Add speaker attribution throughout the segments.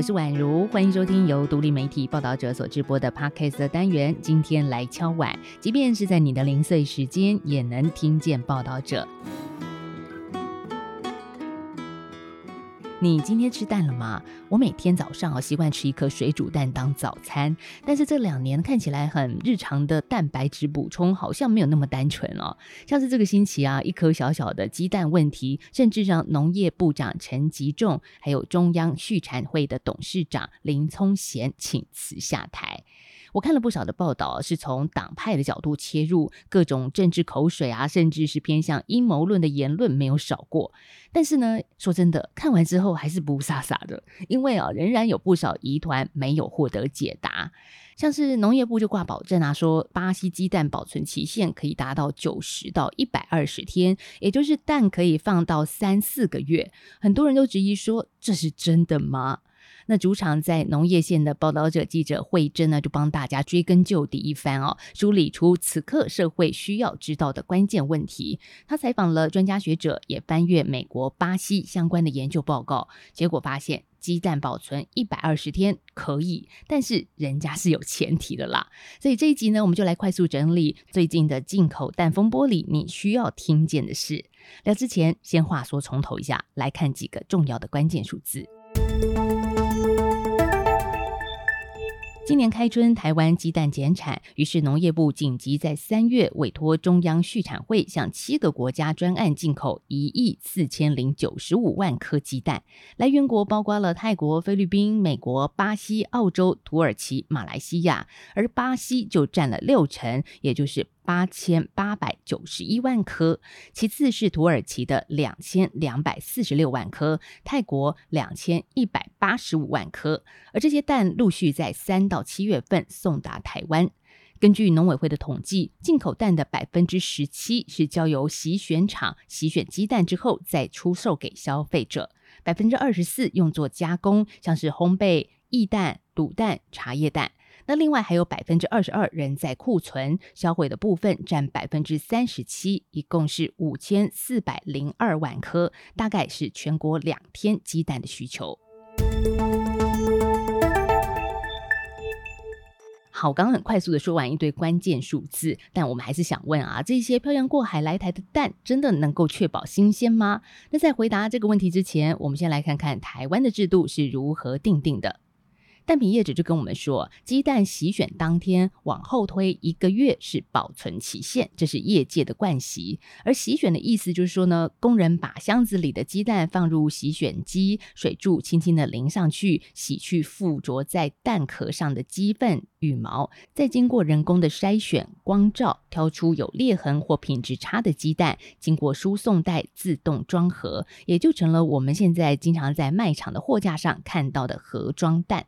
Speaker 1: 我是宛如，欢迎收听由独立媒体报道者所直播的 Podcast 的单元。今天来敲碗，即便是在你的零碎时间，也能听见报道者。你今天吃蛋了吗？我每天早上啊习惯吃一颗水煮蛋当早餐，但是这两年看起来很日常的蛋白质补充好像没有那么单纯哦。像是这个星期啊，一颗小小的鸡蛋问题，甚至让农业部长陈吉仲，还有中央畜产会的董事长林聪贤请辞下台。我看了不少的报道，是从党派的角度切入，各种政治口水啊，甚至是偏向阴谋论的言论没有少过。但是呢，说真的，看完之后还是不飒飒的，因为啊，仍然有不少疑团没有获得解答。像是农业部就挂保证啊，说巴西鸡蛋保存期限可以达到九十到一百二十天，也就是蛋可以放到三四个月。很多人都质疑说，这是真的吗？那主场在农业线的报道者记者惠珍呢，就帮大家追根究底一番哦，梳理出此刻社会需要知道的关键问题。他采访了专家学者，也翻阅美国、巴西相关的研究报告，结果发现鸡蛋保存一百二十天可以，但是人家是有前提的啦。所以这一集呢，我们就来快速整理最近的进口蛋风波里你需要听见的事。聊之前，先话说从头一下，来看几个重要的关键数字。今年开春，台湾鸡蛋减产，于是农业部紧急在三月委托中央畜产会向七个国家专案进口一亿四千零九十五万颗鸡蛋，来源国包括了泰国、菲律宾、美国、巴西、澳洲、土耳其、马来西亚，而巴西就占了六成，也就是。八千八百九十一万颗，其次是土耳其的两千两百四十六万颗，泰国两千一百八十五万颗，而这些蛋陆续在三到七月份送达台湾。根据农委会的统计，进口蛋的百分之十七是交由洗选厂洗选鸡蛋之后再出售给消费者，百分之二十四用作加工，像是烘焙、液蛋、卤蛋、茶叶蛋。那另外还有百分之二十二仍在库存，销毁的部分占百分之三十七，一共是五千四百零二万颗，大概是全国两天鸡蛋的需求。好，刚很快速的说完一堆关键数字，但我们还是想问啊，这些漂洋过海来台的蛋真的能够确保新鲜吗？那在回答这个问题之前，我们先来看看台湾的制度是如何订定的。蛋品业者就跟我们说，鸡蛋洗选当天往后推一个月是保存期限，这是业界的惯习。而洗选的意思就是说呢，工人把箱子里的鸡蛋放入洗选机，水柱轻轻的淋上去，洗去附着在蛋壳上的鸡粪、羽毛，再经过人工的筛选、光照，挑出有裂痕或品质差的鸡蛋，经过输送带自动装盒，也就成了我们现在经常在卖场的货架上看到的盒装蛋。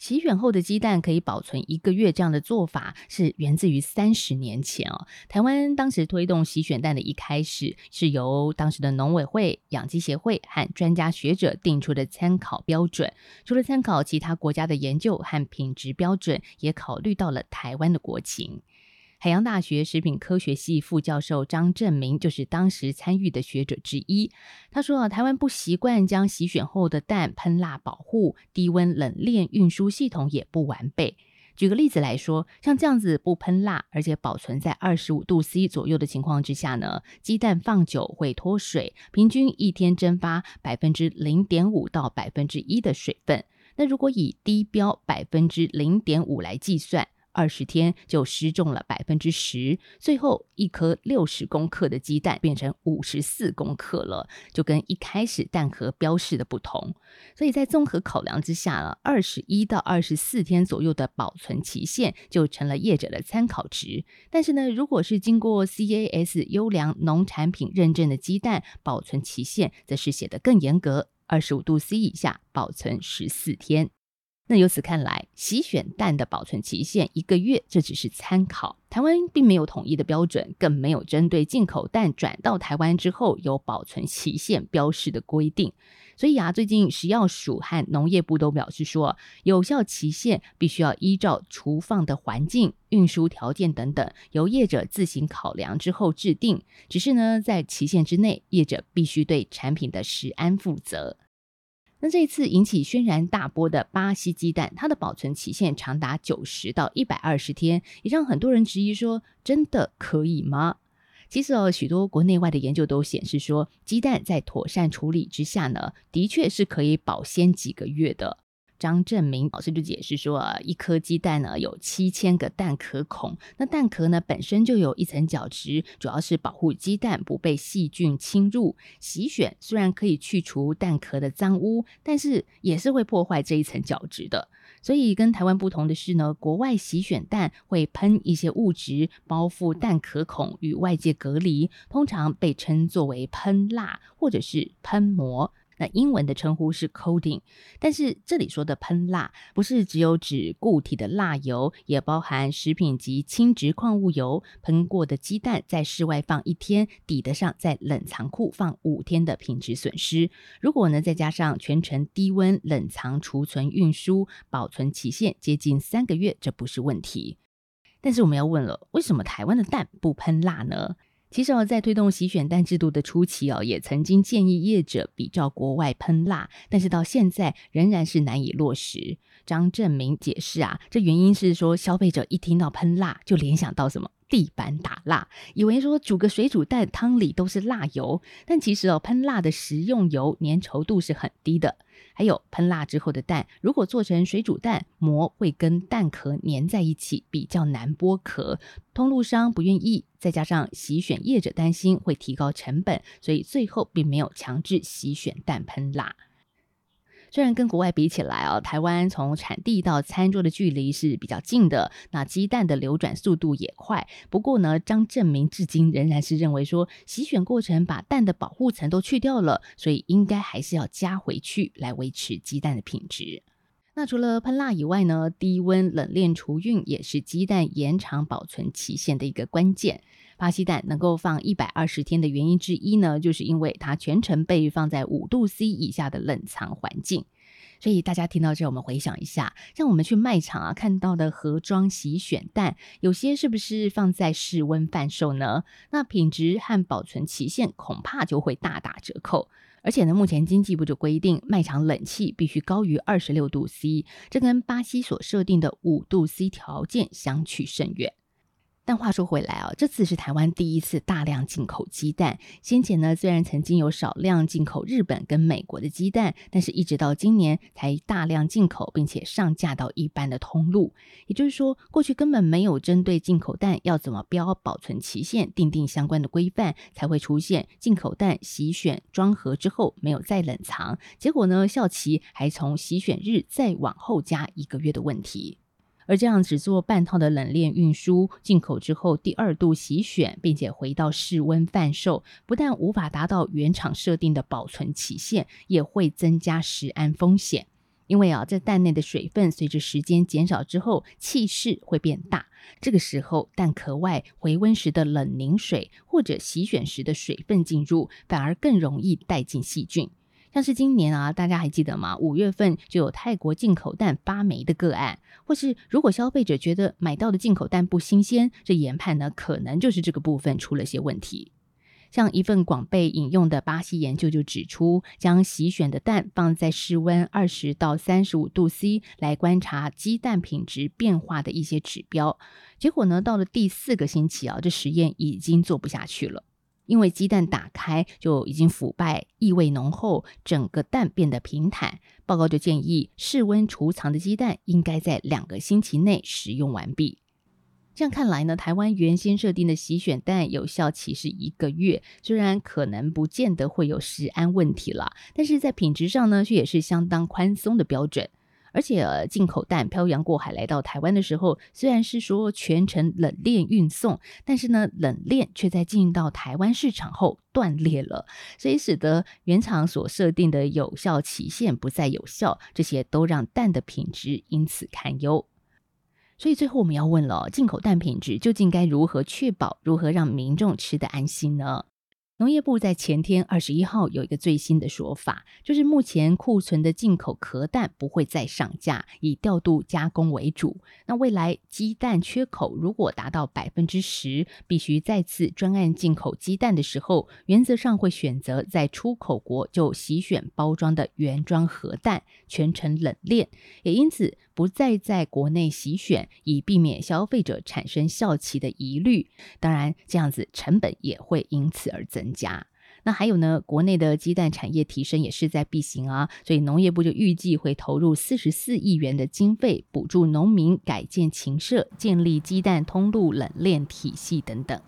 Speaker 1: 洗选后的鸡蛋可以保存一个月，这样的做法是源自于三十年前哦。台湾当时推动洗选蛋的一开始，是由当时的农委会、养鸡协会和专家学者定出的参考标准。除了参考其他国家的研究和品质标准，也考虑到了台湾的国情。海洋大学食品科学系副教授张正明就是当时参与的学者之一。他说啊，台湾不习惯将洗选后的蛋喷蜡保护，低温冷链运输系统也不完备。举个例子来说，像这样子不喷蜡，而且保存在二十五度 C 左右的情况之下呢，鸡蛋放久会脱水，平均一天蒸发百分之零点五到百分之一的水分。那如果以低标百分之零点五来计算，二十天就失重了百分之十，最后一颗六十公克的鸡蛋变成五十四公克了，就跟一开始蛋壳标示的不同。所以在综合考量之下呢，二十一到二十四天左右的保存期限就成了业者的参考值。但是呢，如果是经过 CAS 优良农产品认证的鸡蛋，保存期限则是写得更严格，二十五度 C 以下保存十四天。那由此看来，洗选蛋的保存期限一个月，这只是参考。台湾并没有统一的标准，更没有针对进口蛋转到台湾之后有保存期限标示的规定。所以啊，最近食药署和农业部都表示说，有效期限必须要依照储放的环境、运输条件等等，由业者自行考量之后制定。只是呢，在期限之内，业者必须对产品的食安负责。那这一次引起轩然大波的巴西鸡蛋，它的保存期限长达九十到一百二十天，也让很多人质疑说：真的可以吗？其实哦，许多国内外的研究都显示说，鸡蛋在妥善处理之下呢，的确是可以保鲜几个月的。张正明老师就解释说啊，一颗鸡蛋呢有七千个蛋壳孔，那蛋壳呢本身就有一层角质，主要是保护鸡蛋不被细菌侵入。洗选虽然可以去除蛋壳的脏污，但是也是会破坏这一层角质的。所以跟台湾不同的是呢，国外洗选蛋会喷一些物质包覆蛋壳孔与外界隔离，通常被称作为喷蜡或者是喷膜。那英文的称呼是 coating，但是这里说的喷蜡不是只有指固体的蜡油，也包含食品级轻质矿物油。喷过的鸡蛋在室外放一天，抵得上在冷藏库放五天的品质损失。如果呢再加上全程低温冷藏储存运输，保存期限接近三个月，这不是问题。但是我们要问了，为什么台湾的蛋不喷蜡呢？其实哦，在推动洗选蛋制度的初期哦，也曾经建议业者比照国外喷蜡，但是到现在仍然是难以落实。张正明解释啊，这原因是说消费者一听到喷蜡就联想到什么？地板打蜡，以为说煮个水煮蛋汤里都是蜡油，但其实哦，喷蜡的食用油粘稠度是很低的。还有喷蜡之后的蛋，如果做成水煮蛋，膜会跟蛋壳粘在一起，比较难剥壳。通路商不愿意，再加上洗选业者担心会提高成本，所以最后并没有强制洗选蛋喷蜡。虽然跟国外比起来啊，台湾从产地到餐桌的距离是比较近的，那鸡蛋的流转速度也快。不过呢，张正明至今仍然是认为说，洗选过程把蛋的保护层都去掉了，所以应该还是要加回去来维持鸡蛋的品质。那除了喷蜡以外呢，低温冷链储运也是鸡蛋延长保存期限的一个关键。巴西蛋能够放一百二十天的原因之一呢，就是因为它全程被放在五度 C 以下的冷藏环境。所以大家听到这，我们回想一下，像我们去卖场啊看到的盒装洗选蛋，有些是不是放在室温贩售呢？那品质和保存期限恐怕就会大打折扣。而且呢，目前经济部就规定，卖场冷气必须高于二十六度 C，这跟巴西所设定的五度 C 条件相去甚远。但话说回来啊，这次是台湾第一次大量进口鸡蛋。先前呢，虽然曾经有少量进口日本跟美国的鸡蛋，但是一直到今年才大量进口，并且上架到一般的通路。也就是说，过去根本没有针对进口蛋要怎么标保存期限，订定相关的规范，才会出现进口蛋洗选装盒之后没有再冷藏，结果呢，效期还从洗选日再往后加一个月的问题。而这样只做半套的冷链运输，进口之后第二度洗选，并且回到室温贩售，不但无法达到原厂设定的保存期限，也会增加食安风险。因为啊，在蛋内的水分随着时间减少之后，气势会变大。这个时候，蛋壳外回温时的冷凝水或者洗选时的水分进入，反而更容易带进细菌。像是今年啊，大家还记得吗？五月份就有泰国进口蛋发霉的个案，或是如果消费者觉得买到的进口蛋不新鲜，这研判呢，可能就是这个部分出了些问题。像一份广被引用的巴西研究就指出，将洗选的蛋放在室温二十到三十五度 C 来观察鸡蛋品质变化的一些指标，结果呢，到了第四个星期啊，这实验已经做不下去了。因为鸡蛋打开就已经腐败，异味浓厚，整个蛋变得平坦。报告就建议，室温储藏的鸡蛋应该在两个星期内食用完毕。这样看来呢，台湾原先设定的洗选蛋有效期是一个月，虽然可能不见得会有食安问题了，但是在品质上呢，却也是相当宽松的标准。而且，进口蛋漂洋过海来到台湾的时候，虽然是说全程冷链运送，但是呢，冷链却在进到台湾市场后断裂了，所以使得原厂所设定的有效期限不再有效，这些都让蛋的品质因此堪忧。所以最后我们要问了，进口蛋品质究竟该如何确保，如何让民众吃得安心呢？农业部在前天二十一号有一个最新的说法，就是目前库存的进口壳蛋不会再上架，以调度加工为主。那未来鸡蛋缺口如果达到百分之十，必须再次专案进口鸡蛋的时候，原则上会选择在出口国就洗选包装的原装盒蛋，全程冷链，也因此不再在国内洗选，以避免消费者产生效期的疑虑。当然，这样子成本也会因此而增加。那还有呢，国内的鸡蛋产业提升也势在必行啊，所以农业部就预计会投入四十四亿元的经费，补助农民改建禽舍，建立鸡蛋通路冷链体系等等。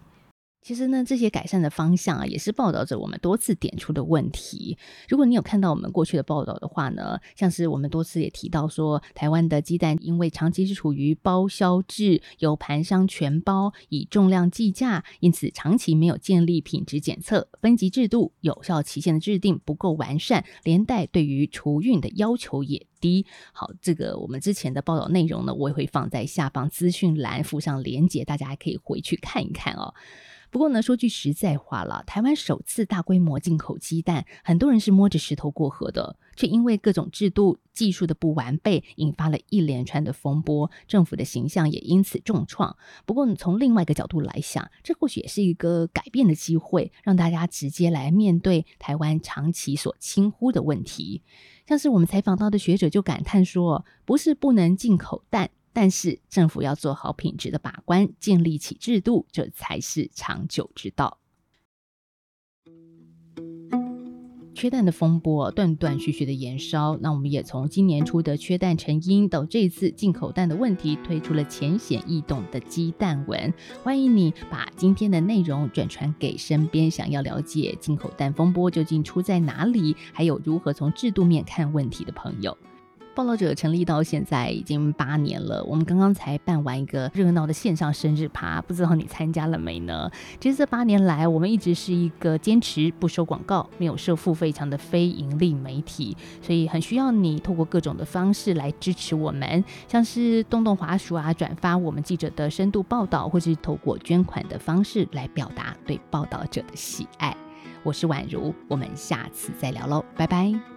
Speaker 1: 其实呢，这些改善的方向啊，也是报道者我们多次点出的问题。如果你有看到我们过去的报道的话呢，像是我们多次也提到说，台湾的鸡蛋因为长期是处于包销制，由盘商全包，以重量计价，因此长期没有建立品质检测、分级制度、有效期限的制定不够完善，连带对于储运的要求也低。好，这个我们之前的报道内容呢，我也会放在下方资讯栏附上连接，大家还可以回去看一看哦。不过呢，说句实在话了，台湾首次大规模进口鸡蛋，很多人是摸着石头过河的，却因为各种制度、技术的不完备，引发了一连串的风波，政府的形象也因此重创。不过，从另外一个角度来想，这或许也是一个改变的机会，让大家直接来面对台湾长期所轻忽的问题。像是我们采访到的学者就感叹说：“不是不能进口蛋。”但是政府要做好品质的把关，建立起制度，这才是长久之道。缺蛋的风波断断续续的延烧，那我们也从今年初的缺蛋成因，到这次进口蛋的问题，推出了浅显易懂的鸡蛋文。欢迎你把今天的内容转传给身边想要了解进口蛋风波究竟出在哪里，还有如何从制度面看问题的朋友。报道者成立到现在已经八年了，我们刚刚才办完一个热闹的线上生日趴，不知道你参加了没呢？其实这八年来，我们一直是一个坚持不收广告、没有设付费墙的非盈利媒体，所以很需要你透过各种的方式来支持我们，像是动动滑鼠啊，转发我们记者的深度报道，或是透过捐款的方式来表达对报道者的喜爱。我是宛如，我们下次再聊喽，拜拜。